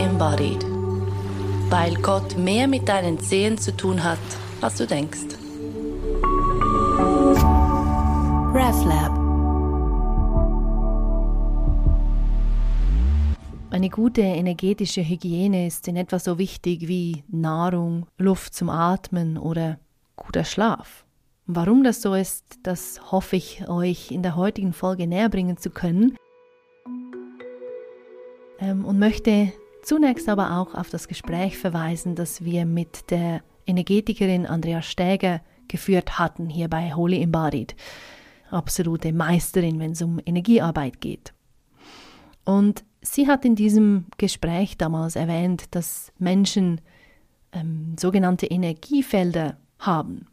Embodied. Weil Gott mehr mit deinen Zehen zu tun hat, als du denkst. RefLab Eine gute energetische Hygiene ist in etwa so wichtig wie Nahrung, Luft zum Atmen oder guter Schlaf. Warum das so ist, das hoffe ich euch in der heutigen Folge näher bringen zu können. Ähm, und möchte zunächst aber auch auf das Gespräch verweisen, das wir mit der Energetikerin Andrea Stäger geführt hatten hier bei Holy Embodied. Absolute Meisterin, wenn es um Energiearbeit geht. Und sie hat in diesem Gespräch damals erwähnt, dass Menschen ähm, sogenannte Energiefelder haben.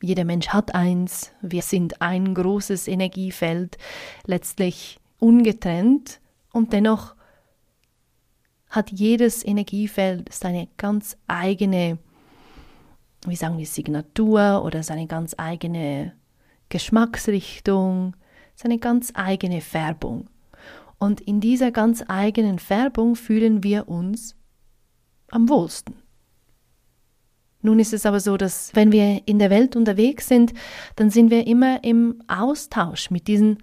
Jeder Mensch hat eins, wir sind ein großes Energiefeld, letztlich ungetrennt und dennoch hat jedes Energiefeld seine ganz eigene, wie sagen wir, Signatur oder seine ganz eigene Geschmacksrichtung, seine ganz eigene Färbung. Und in dieser ganz eigenen Färbung fühlen wir uns am wohlsten. Nun ist es aber so, dass wenn wir in der Welt unterwegs sind, dann sind wir immer im Austausch mit diesen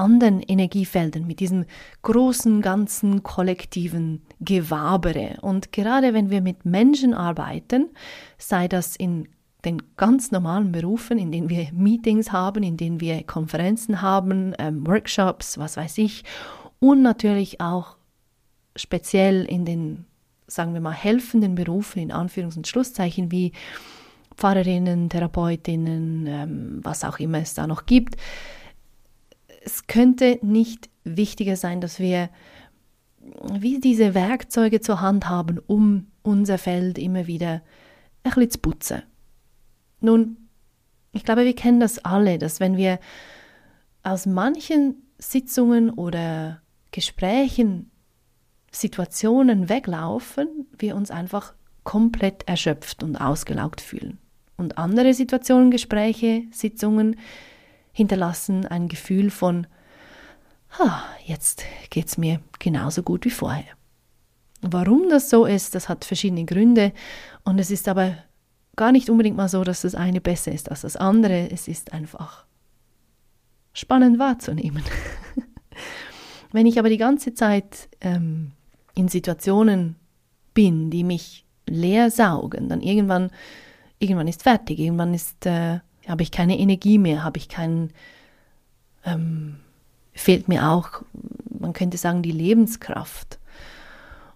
anderen Energiefeldern, mit diesem großen, ganzen, kollektiven Gewabere. Und gerade wenn wir mit Menschen arbeiten, sei das in den ganz normalen Berufen, in denen wir Meetings haben, in denen wir Konferenzen haben, ähm, Workshops, was weiß ich, und natürlich auch speziell in den, sagen wir mal, helfenden Berufen, in Anführungs- und Schlusszeichen, wie Pfarrerinnen, Therapeutinnen, ähm, was auch immer es da noch gibt. Es könnte nicht wichtiger sein, dass wir wie diese Werkzeuge zur Hand haben, um unser Feld immer wieder ein bisschen zu putzen. Nun, ich glaube, wir kennen das alle, dass wenn wir aus manchen Sitzungen oder Gesprächen, Situationen weglaufen, wir uns einfach komplett erschöpft und ausgelaugt fühlen. Und andere Situationen, Gespräche, Sitzungen hinterlassen ein Gefühl von, ha, jetzt geht's mir genauso gut wie vorher. Warum das so ist, das hat verschiedene Gründe und es ist aber gar nicht unbedingt mal so, dass das eine besser ist als das andere. Es ist einfach spannend wahrzunehmen. Wenn ich aber die ganze Zeit ähm, in Situationen bin, die mich leer saugen, dann irgendwann, irgendwann ist fertig, irgendwann ist, äh, habe ich keine Energie mehr, habe ich keinen, ähm, fehlt mir auch, man könnte sagen, die Lebenskraft.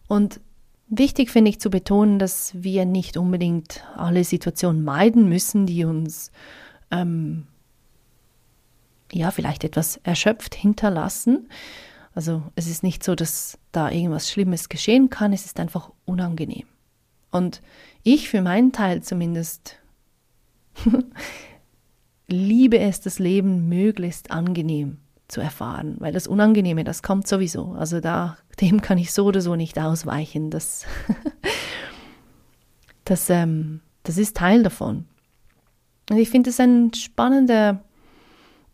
Und wichtig finde ich zu betonen, dass wir nicht unbedingt alle Situationen meiden müssen, die uns ähm, ja vielleicht etwas erschöpft hinterlassen. Also es ist nicht so, dass da irgendwas Schlimmes geschehen kann, es ist einfach unangenehm. Und ich für meinen Teil zumindest liebe es, das Leben möglichst angenehm zu erfahren, weil das Unangenehme, das kommt sowieso. Also da, dem kann ich so oder so nicht ausweichen. Das, das, ähm, das ist Teil davon. Und ich finde es ein spannender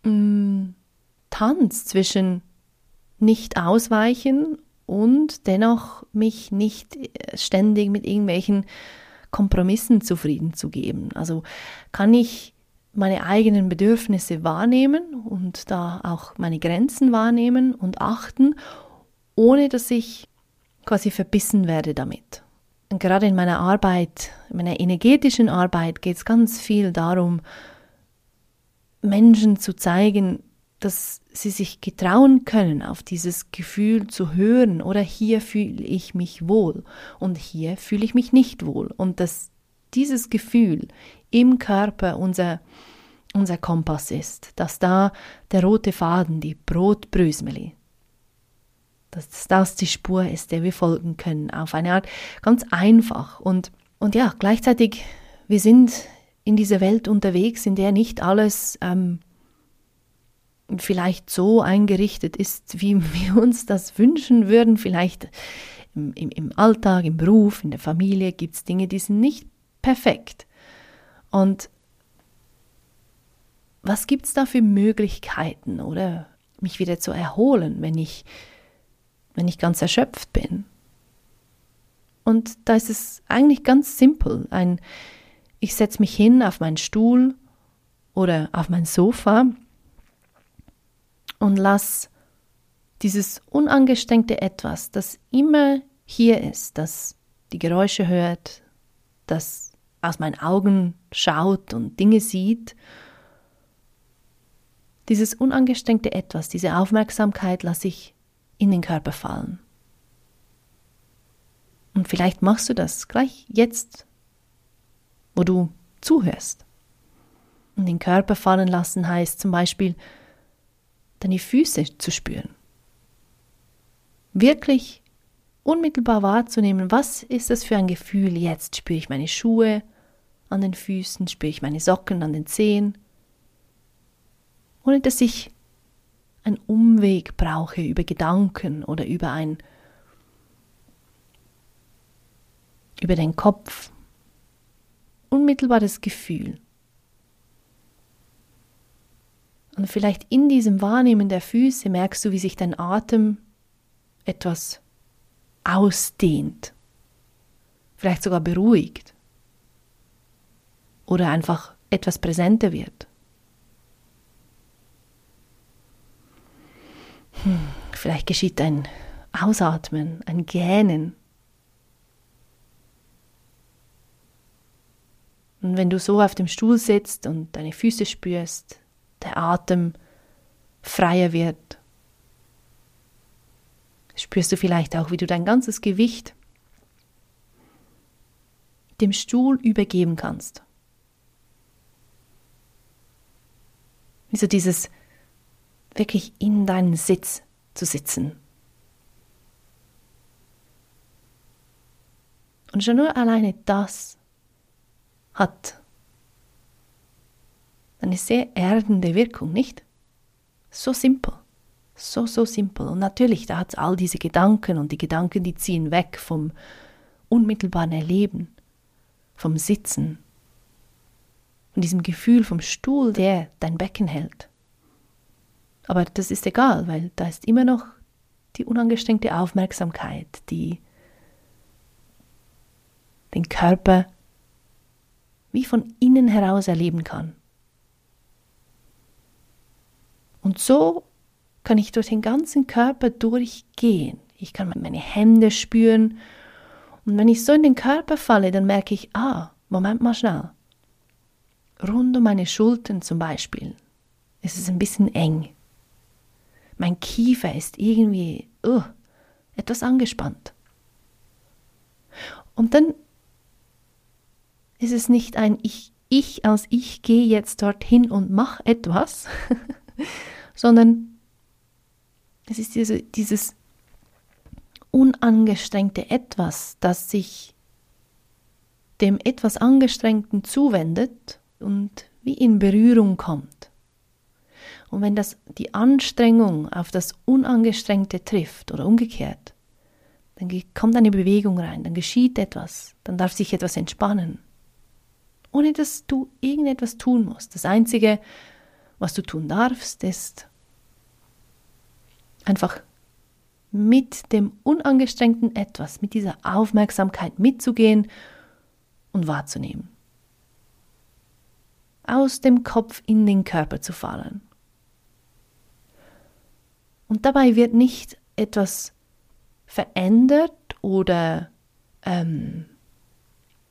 mh, mm, Tanz zwischen nicht ausweichen und dennoch mich nicht äh, ständig mit irgendwelchen Kompromissen zufrieden zu geben. Also kann ich meine eigenen Bedürfnisse wahrnehmen und da auch meine Grenzen wahrnehmen und achten, ohne dass ich quasi verbissen werde damit. Und gerade in meiner Arbeit, in meiner energetischen Arbeit geht es ganz viel darum, Menschen zu zeigen, dass sie sich getrauen können, auf dieses Gefühl zu hören oder hier fühle ich mich wohl und hier fühle ich mich nicht wohl und dass dieses Gefühl im Körper unser, unser Kompass ist, dass da der rote Faden, die Brotbrösmeli, dass das die Spur ist, der wir folgen können, auf eine Art ganz einfach und, und ja, gleichzeitig, wir sind in dieser Welt unterwegs, in der nicht alles ähm, vielleicht so eingerichtet ist, wie wir uns das wünschen würden. Vielleicht im, im, im Alltag, im Beruf, in der Familie gibt es Dinge, die sind nicht perfekt. Und was gibt es da für Möglichkeiten, oder mich wieder zu erholen, wenn ich, wenn ich ganz erschöpft bin? Und da ist es eigentlich ganz simpel. Ein, ich setze mich hin auf meinen Stuhl oder auf mein Sofa und lass dieses unangestrengte Etwas, das immer hier ist, das die Geräusche hört, das aus meinen Augen schaut und Dinge sieht, dieses unangestrengte Etwas, diese Aufmerksamkeit lasse ich in den Körper fallen. Und vielleicht machst du das gleich jetzt, wo du zuhörst. Und den Körper fallen lassen heißt zum Beispiel, deine Füße zu spüren. Wirklich unmittelbar wahrzunehmen, was ist das für ein Gefühl jetzt? Spüre ich meine Schuhe an den Füßen, spüre ich meine Socken an den Zehen, ohne dass ich einen Umweg brauche über Gedanken oder über ein über den Kopf. Unmittelbares Gefühl. Und vielleicht in diesem Wahrnehmen der Füße merkst du, wie sich dein Atem etwas ausdehnt, vielleicht sogar beruhigt oder einfach etwas präsenter wird. Vielleicht geschieht ein Ausatmen, ein Gähnen. Und wenn du so auf dem Stuhl sitzt und deine Füße spürst, der Atem freier wird, spürst du vielleicht auch, wie du dein ganzes Gewicht dem Stuhl übergeben kannst. Wie so dieses wirklich in deinen Sitz zu sitzen. Und schon nur alleine das hat eine sehr erdende Wirkung, nicht? So simpel. So, so simpel. Und natürlich, da hat es all diese Gedanken und die Gedanken, die ziehen weg vom unmittelbaren Erleben, vom Sitzen, von diesem Gefühl vom Stuhl, der dein Becken hält. Aber das ist egal, weil da ist immer noch die unangestrengte Aufmerksamkeit, die den Körper wie von innen heraus erleben kann. Und so kann ich durch den ganzen Körper durchgehen. Ich kann meine Hände spüren. Und wenn ich so in den Körper falle, dann merke ich, ah, Moment mal schnell. Rund um meine Schultern zum Beispiel ist es ein bisschen eng. Mein Kiefer ist irgendwie uh, etwas angespannt. Und dann ist es nicht ein Ich, ich als ich gehe jetzt dorthin und mache etwas, sondern es ist diese, dieses unangestrengte Etwas, das sich dem etwas Angestrengten zuwendet und wie in Berührung kommt. Und wenn das die Anstrengung auf das Unangestrengte trifft oder umgekehrt, dann kommt eine Bewegung rein, dann geschieht etwas, dann darf sich etwas entspannen. Ohne dass du irgendetwas tun musst. Das Einzige, was du tun darfst, ist einfach mit dem unangestrengten Etwas, mit dieser Aufmerksamkeit mitzugehen und wahrzunehmen. Aus dem Kopf in den Körper zu fallen. Und dabei wird nicht etwas verändert oder ähm,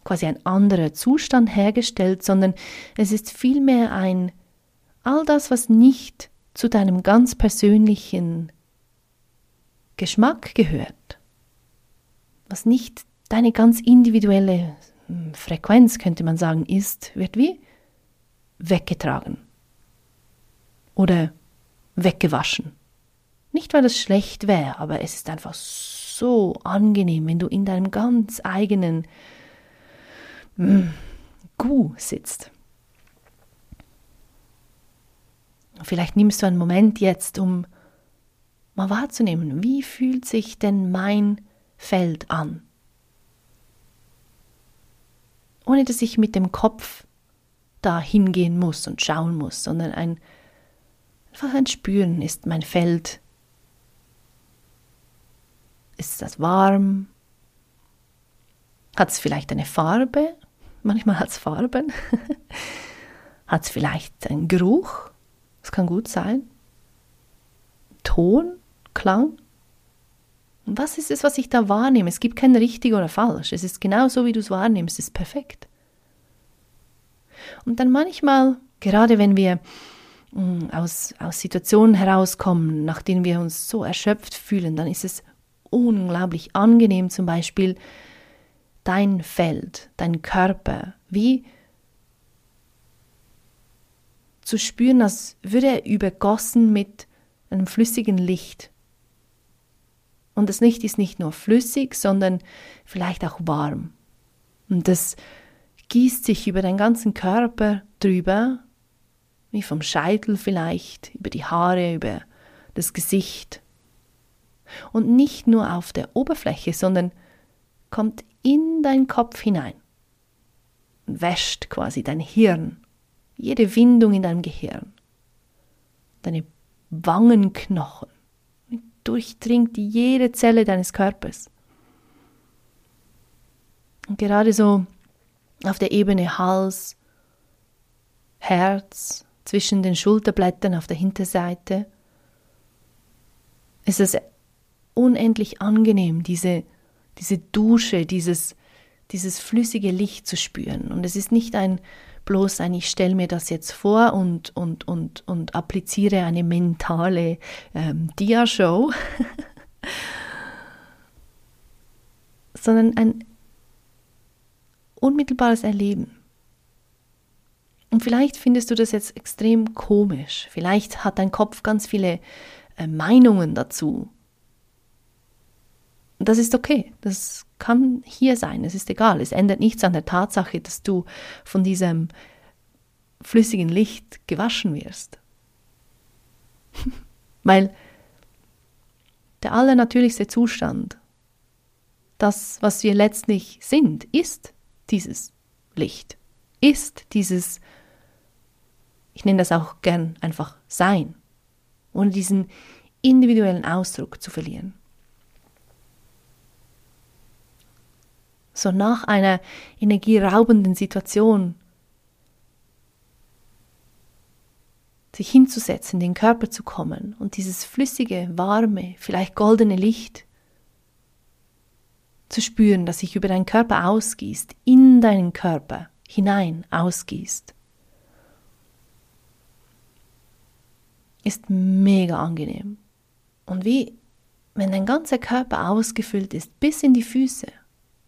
quasi ein anderer Zustand hergestellt, sondern es ist vielmehr ein all das, was nicht zu deinem ganz persönlichen Geschmack gehört, was nicht deine ganz individuelle hm, Frequenz, könnte man sagen, ist, wird wie weggetragen oder weggewaschen. Nicht, weil es schlecht wäre, aber es ist einfach so angenehm, wenn du in deinem ganz eigenen mm, Gu sitzt. Vielleicht nimmst du einen Moment jetzt, um mal wahrzunehmen, wie fühlt sich denn mein Feld an? Ohne dass ich mit dem Kopf da hingehen muss und schauen muss, sondern ein, einfach ein Spüren ist mein Feld. Ist das warm? Hat es vielleicht eine Farbe? Manchmal hat es Farben. hat es vielleicht einen Geruch? Das kann gut sein. Ton, Klang. Was ist es, was ich da wahrnehme? Es gibt kein richtig oder falsch. Es ist genau so, wie du es wahrnimmst. Es ist perfekt. Und dann manchmal, gerade wenn wir mm, aus, aus Situationen herauskommen, nach denen wir uns so erschöpft fühlen, dann ist es unglaublich angenehm, zum Beispiel dein Feld, dein Körper, wie zu spüren, als würde er übergossen mit einem flüssigen Licht. Und das Licht ist nicht nur flüssig, sondern vielleicht auch warm. Und das gießt sich über deinen ganzen Körper drüber, wie vom Scheitel vielleicht, über die Haare, über das Gesicht. Und nicht nur auf der Oberfläche, sondern kommt in deinen Kopf hinein und wäscht quasi dein Hirn, jede Windung in deinem Gehirn, deine Wangenknochen, durchdringt jede Zelle deines Körpers. Und gerade so auf der Ebene Hals, Herz, zwischen den Schulterblättern auf der Hinterseite, ist es unendlich angenehm, diese, diese Dusche, dieses, dieses flüssige Licht zu spüren. Und es ist nicht ein bloß ein, ich stelle mir das jetzt vor und, und, und, und appliziere eine mentale ähm, Dia-Show, sondern ein unmittelbares Erleben. Und vielleicht findest du das jetzt extrem komisch. Vielleicht hat dein Kopf ganz viele äh, Meinungen dazu. Das ist okay. Das kann hier sein. Es ist egal. Es ändert nichts an der Tatsache, dass du von diesem flüssigen Licht gewaschen wirst. Weil der allernatürlichste Zustand, das, was wir letztlich sind, ist dieses Licht, ist dieses, ich nenne das auch gern einfach Sein, ohne diesen individuellen Ausdruck zu verlieren. So nach einer energieraubenden Situation sich hinzusetzen, den Körper zu kommen und dieses flüssige, warme, vielleicht goldene Licht zu spüren, das sich über deinen Körper ausgießt, in deinen Körper hinein ausgießt, ist mega angenehm. Und wie wenn dein ganzer Körper ausgefüllt ist, bis in die Füße,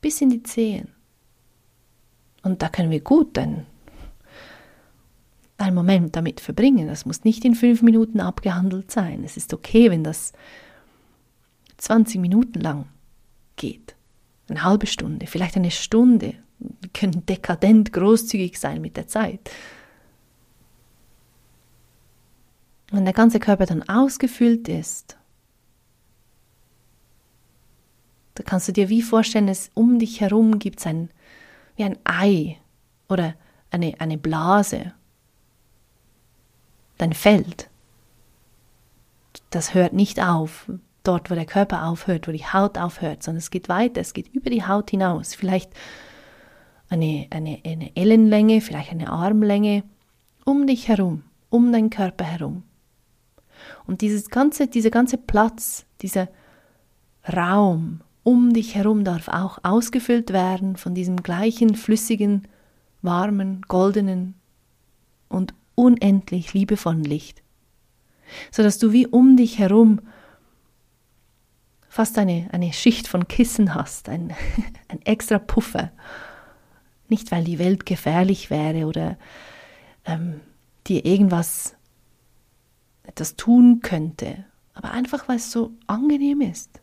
bis in die Zehen. Und da können wir gut einen, einen Moment damit verbringen. Das muss nicht in fünf Minuten abgehandelt sein. Es ist okay, wenn das 20 Minuten lang geht eine halbe Stunde, vielleicht eine Stunde. Wir können dekadent großzügig sein mit der Zeit. Wenn der ganze Körper dann ausgefüllt ist, da kannst du dir wie vorstellen, es um dich herum gibt ein, wie ein Ei oder eine, eine Blase, dein Feld. Das hört nicht auf dort, wo der Körper aufhört, wo die Haut aufhört, sondern es geht weiter, es geht über die Haut hinaus. Vielleicht eine, eine, eine Ellenlänge, vielleicht eine Armlänge, um dich herum, um deinen Körper herum. Und dieses ganze, dieser ganze Platz, dieser Raum um dich herum darf auch ausgefüllt werden von diesem gleichen flüssigen, warmen, goldenen und unendlich liebevollen Licht, sodass du wie um dich herum fast eine, eine Schicht von Kissen hast, ein, ein extra Puffer. Nicht, weil die Welt gefährlich wäre oder ähm, dir irgendwas etwas tun könnte, aber einfach, weil es so angenehm ist.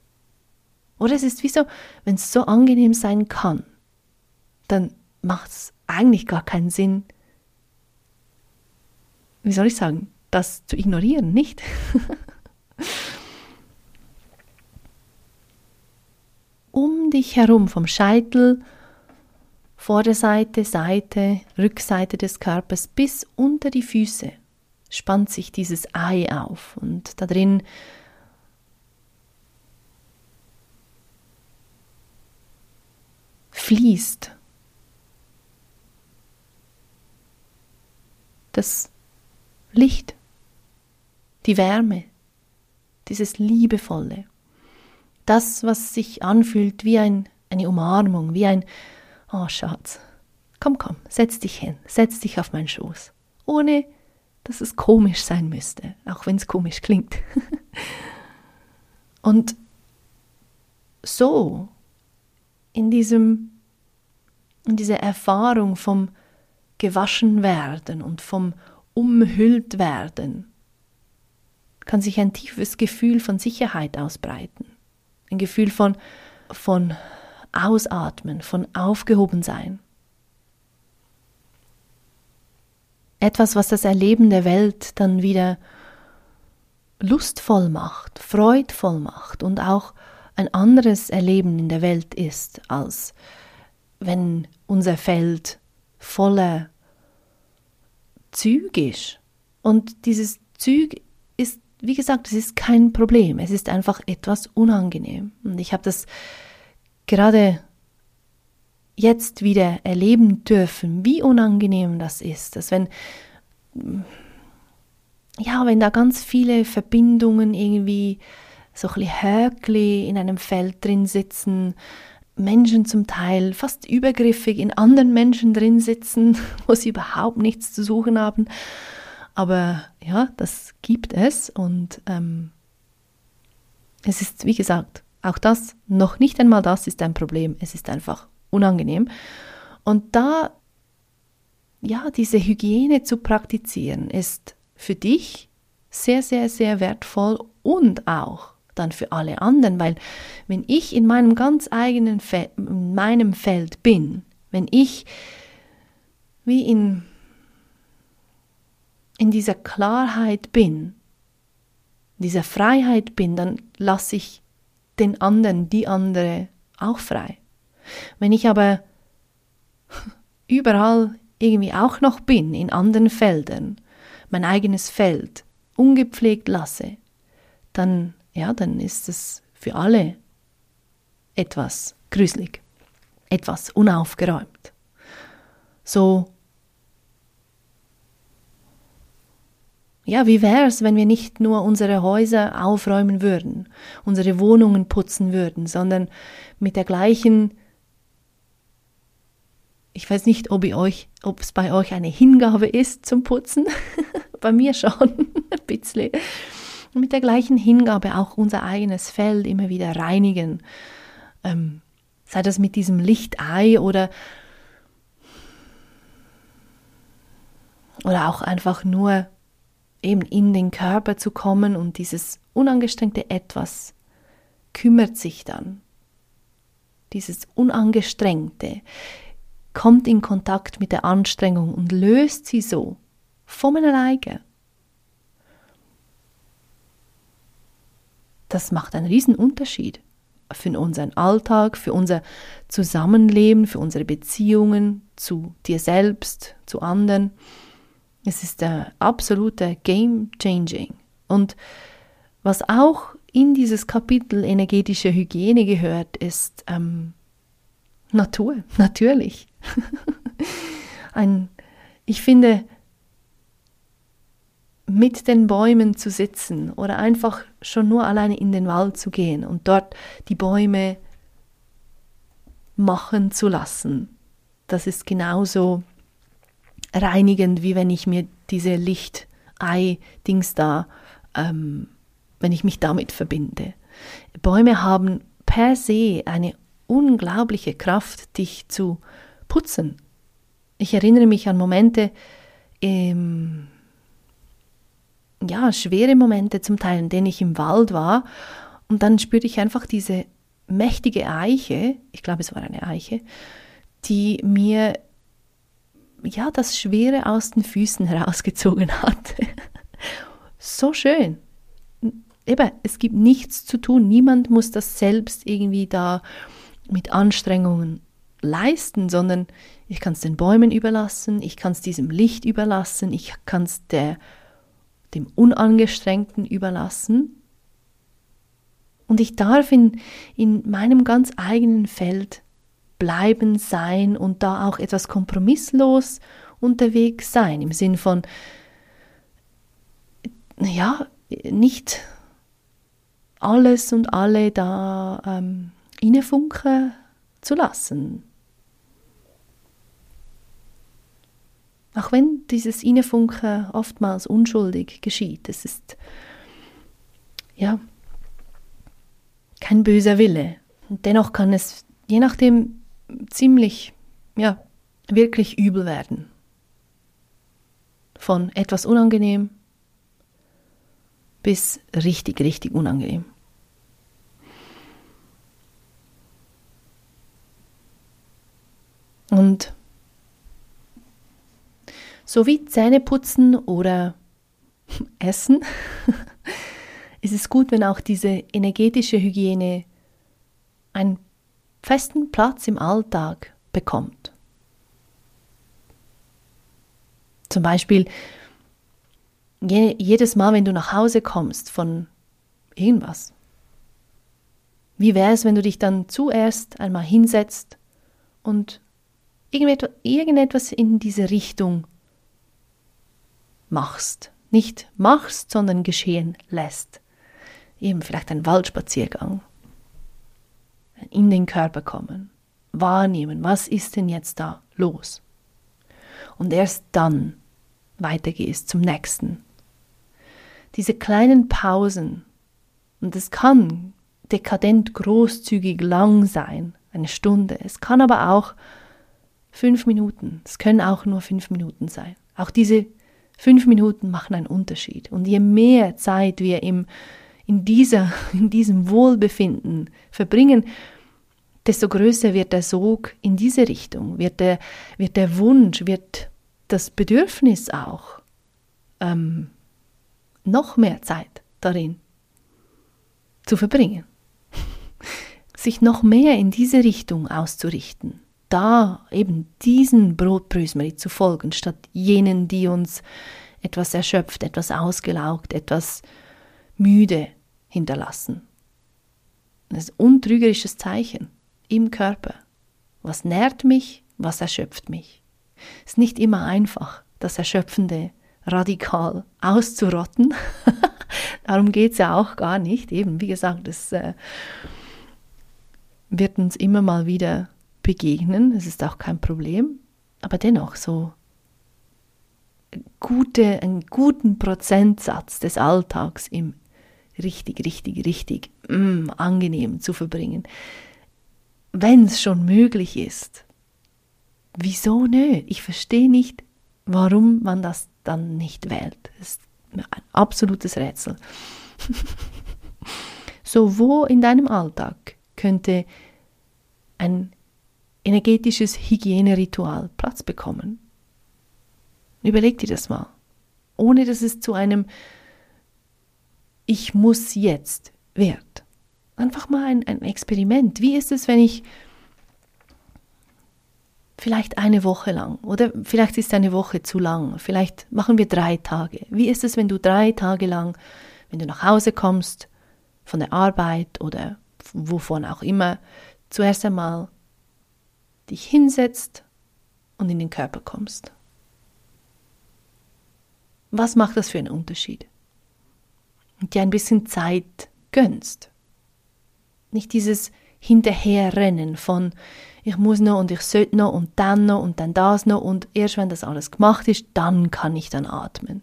Oder es ist wie so, wenn es so angenehm sein kann, dann macht es eigentlich gar keinen Sinn, wie soll ich sagen, das zu ignorieren, nicht? um dich herum vom Scheitel, Vorderseite, Seite, Rückseite des Körpers bis unter die Füße spannt sich dieses Ei auf und da drin fließt. Das Licht, die Wärme, dieses Liebevolle, das, was sich anfühlt wie ein, eine Umarmung, wie ein, oh Schatz, komm, komm, setz dich hin, setz dich auf meinen Schoß, ohne dass es komisch sein müsste, auch wenn es komisch klingt. Und so, in diesem, in dieser Erfahrung vom gewaschen werden und vom umhüllt werden, kann sich ein tiefes Gefühl von Sicherheit ausbreiten. Ein Gefühl von, von Ausatmen, von Aufgehobensein. Etwas, was das Erleben der Welt dann wieder lustvoll macht, freudvoll macht und auch ein anderes Erleben in der Welt ist, als wenn unser Feld voller Züg ist. Und dieses Züg ist, wie gesagt, es ist kein Problem, es ist einfach etwas unangenehm. Und ich habe das gerade jetzt wieder erleben dürfen, wie unangenehm das ist, dass wenn ja, wenn da ganz viele Verbindungen irgendwie so ein bisschen Höckli in einem Feld drin sitzen, Menschen zum Teil fast übergriffig in anderen Menschen drin sitzen, wo sie überhaupt nichts zu suchen haben. Aber ja, das gibt es und ähm, es ist, wie gesagt, auch das, noch nicht einmal das ist ein Problem. Es ist einfach unangenehm. Und da, ja, diese Hygiene zu praktizieren, ist für dich sehr, sehr, sehr wertvoll und auch dann für alle anderen, weil wenn ich in meinem ganz eigenen Fe in meinem Feld bin, wenn ich wie in in dieser Klarheit bin, dieser Freiheit bin, dann lasse ich den anderen, die andere auch frei. Wenn ich aber überall irgendwie auch noch bin, in anderen Feldern, mein eigenes Feld ungepflegt lasse, dann ja, dann ist es für alle etwas gruselig, etwas unaufgeräumt. So, ja, wie wäre es, wenn wir nicht nur unsere Häuser aufräumen würden, unsere Wohnungen putzen würden, sondern mit der gleichen ich weiß nicht, ob es bei euch eine Hingabe ist zum Putzen. bei mir schon ein bisschen mit der gleichen Hingabe auch unser eigenes Feld immer wieder reinigen. Ähm, sei das mit diesem Lichtei oder, oder auch einfach nur eben in den Körper zu kommen und dieses unangestrengte Etwas kümmert sich dann. Dieses Unangestrengte kommt in Kontakt mit der Anstrengung und löst sie so von alleine. Das macht einen riesen Unterschied für unseren Alltag, für unser Zusammenleben, für unsere Beziehungen zu dir selbst, zu anderen. Es ist der absolute Game Changing. Und was auch in dieses Kapitel energetische Hygiene gehört, ist ähm, Natur, natürlich. Ein, ich finde, mit den Bäumen zu sitzen oder einfach schon nur alleine in den Wald zu gehen und dort die Bäume machen zu lassen. Das ist genauso reinigend, wie wenn ich mir diese Lichtei-Dings da, ähm, wenn ich mich damit verbinde. Bäume haben per se eine unglaubliche Kraft, dich zu putzen. Ich erinnere mich an Momente im ja, schwere Momente zum Teil, in denen ich im Wald war und dann spürte ich einfach diese mächtige Eiche, ich glaube es war eine Eiche, die mir ja das Schwere aus den Füßen herausgezogen hat. so schön. Eben, es gibt nichts zu tun. Niemand muss das selbst irgendwie da mit Anstrengungen leisten, sondern ich kann es den Bäumen überlassen, ich kann es diesem Licht überlassen, ich kann es der dem Unangestrengten überlassen. Und ich darf in, in meinem ganz eigenen Feld bleiben, sein und da auch etwas kompromisslos unterwegs sein, im Sinn von, ja, nicht alles und alle da ähm, innefunken zu lassen. Auch wenn dieses Innefunken oftmals unschuldig geschieht, es ist ja kein böser Wille. Und dennoch kann es je nachdem ziemlich, ja, wirklich übel werden. Von etwas unangenehm bis richtig, richtig unangenehm. Und so wie Zähne putzen oder Essen ist es gut, wenn auch diese energetische Hygiene einen festen Platz im Alltag bekommt. Zum Beispiel jedes Mal, wenn du nach Hause kommst von irgendwas. Wie wäre es, wenn du dich dann zuerst einmal hinsetzt und irgendetwas in diese Richtung machst? Nicht machst, sondern geschehen lässt. Eben vielleicht ein Waldspaziergang. In den Körper kommen. Wahrnehmen, was ist denn jetzt da los? Und erst dann weitergehst zum nächsten diese kleinen Pausen, und es kann dekadent großzügig lang sein, eine Stunde, es kann aber auch fünf Minuten, es können auch nur fünf Minuten sein. Auch diese fünf Minuten machen einen Unterschied. Und je mehr Zeit wir im, in, dieser, in diesem Wohlbefinden verbringen, desto größer wird der Sog in diese Richtung, wird der, wird der Wunsch, wird das Bedürfnis auch ähm, noch mehr Zeit darin zu verbringen, sich noch mehr in diese Richtung auszurichten, da eben diesen Brotbrösmeri zu folgen, statt jenen, die uns etwas erschöpft, etwas ausgelaugt, etwas müde hinterlassen. Das ist ein untrügerisches Zeichen im Körper. Was nährt mich, was erschöpft mich. Ist nicht immer einfach, das Erschöpfende radikal auszurotten. Darum geht es ja auch gar nicht. Eben, wie gesagt, es äh, wird uns immer mal wieder begegnen. Es ist auch kein Problem. Aber dennoch so gute, einen guten Prozentsatz des Alltags im richtig, richtig, richtig mm, angenehm zu verbringen. Wenn es schon möglich ist, wieso nö? Ich verstehe nicht, warum man das dann nicht wählt. Das ist ein absolutes Rätsel. so, wo in deinem Alltag könnte ein energetisches Hygieneritual Platz bekommen? Überleg dir das mal. Ohne dass es zu einem Ich muss jetzt wird. Einfach mal ein, ein Experiment. Wie ist es, wenn ich vielleicht eine Woche lang oder vielleicht ist eine Woche zu lang, vielleicht machen wir drei Tage. Wie ist es, wenn du drei Tage lang, wenn du nach Hause kommst, von der Arbeit oder wovon auch immer, zuerst einmal dich hinsetzt und in den Körper kommst? Was macht das für einen Unterschied? Und dir ein bisschen Zeit gönnst. Nicht dieses Hinterherrennen von ich muss noch und ich sollte noch und dann noch und dann das noch und erst wenn das alles gemacht ist, dann kann ich dann atmen.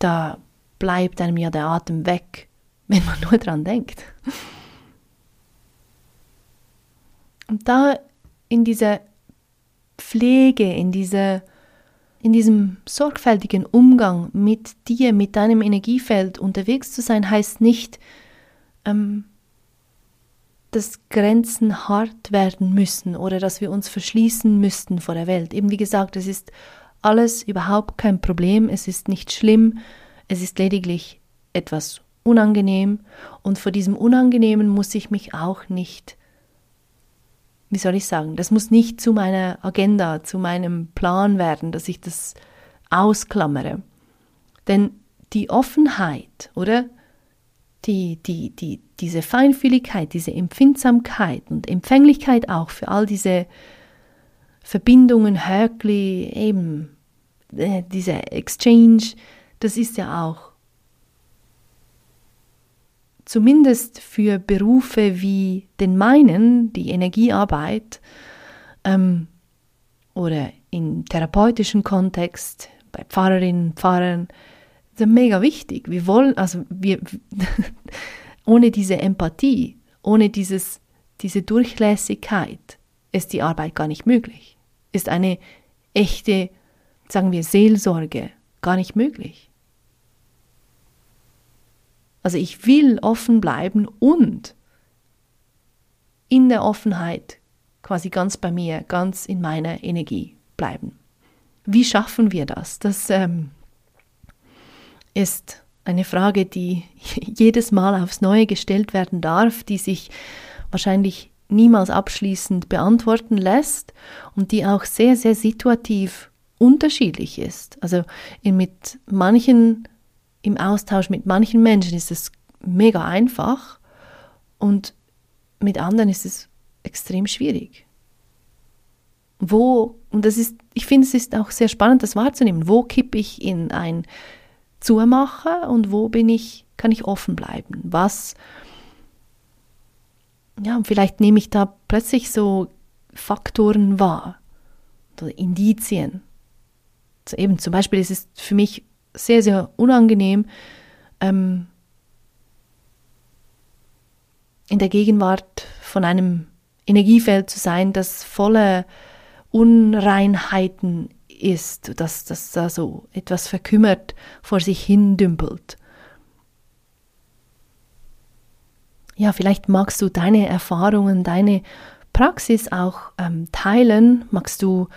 Da bleibt einem ja der Atem weg, wenn man nur dran denkt. Und da in dieser Pflege, in dieser in diesem sorgfältigen Umgang mit dir, mit deinem Energiefeld unterwegs zu sein, heißt nicht, ähm, dass Grenzen hart werden müssen oder dass wir uns verschließen müssten vor der Welt. Eben wie gesagt, es ist alles überhaupt kein Problem, es ist nicht schlimm, es ist lediglich etwas unangenehm. Und vor diesem Unangenehmen muss ich mich auch nicht, wie soll ich sagen, das muss nicht zu meiner Agenda, zu meinem Plan werden, dass ich das ausklammere. Denn die Offenheit, oder? die, die, die, diese Feinfühligkeit, diese Empfindsamkeit und Empfänglichkeit auch für all diese Verbindungen, Höckli, eben äh, dieser Exchange, das ist ja auch zumindest für Berufe wie den meinen, die Energiearbeit ähm, oder im therapeutischen Kontext bei Pfarrerinnen, Pfarrern, ist mega wichtig. Wir wollen, also wir, ohne diese Empathie, ohne dieses, diese Durchlässigkeit ist die Arbeit gar nicht möglich. Ist eine echte, sagen wir, Seelsorge gar nicht möglich. Also ich will offen bleiben und in der Offenheit quasi ganz bei mir, ganz in meiner Energie bleiben. Wie schaffen wir das? Das ähm, ist eine Frage, die jedes Mal aufs Neue gestellt werden darf, die sich wahrscheinlich niemals abschließend beantworten lässt und die auch sehr, sehr situativ unterschiedlich ist. Also mit manchen, im Austausch mit manchen Menschen ist es mega einfach und mit anderen ist es extrem schwierig. Wo, und das ist, ich finde, es ist auch sehr spannend, das wahrzunehmen, wo kippe ich in ein Zumache und wo bin ich, kann ich offen bleiben? Was, ja, vielleicht nehme ich da plötzlich so Faktoren wahr oder Indizien. Eben zum Beispiel ist es für mich sehr, sehr unangenehm, ähm, in der Gegenwart von einem Energiefeld zu sein, das voller Unreinheiten ist, dass, dass da so etwas verkümmert vor sich hin dümpelt. Ja, vielleicht magst du deine Erfahrungen, deine Praxis auch ähm, teilen. Magst du,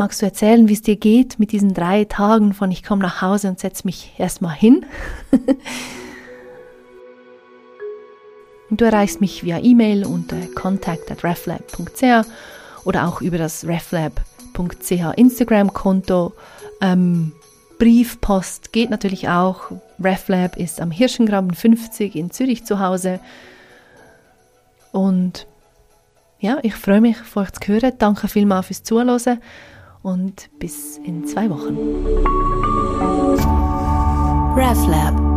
magst du erzählen, wie es dir geht mit diesen drei Tagen von ich komme nach Hause und setze mich erstmal hin? du erreichst mich via E-Mail unter contact@reflab.ch oder auch über das reflab.ch Instagram-Konto. Ähm, Brief, Post geht natürlich auch. RefLab ist am Hirschengraben 50 in Zürich zu Hause. Und ja, ich freue mich, von euch zu hören. Danke vielmals fürs Zuhören und bis in zwei Wochen. RefLab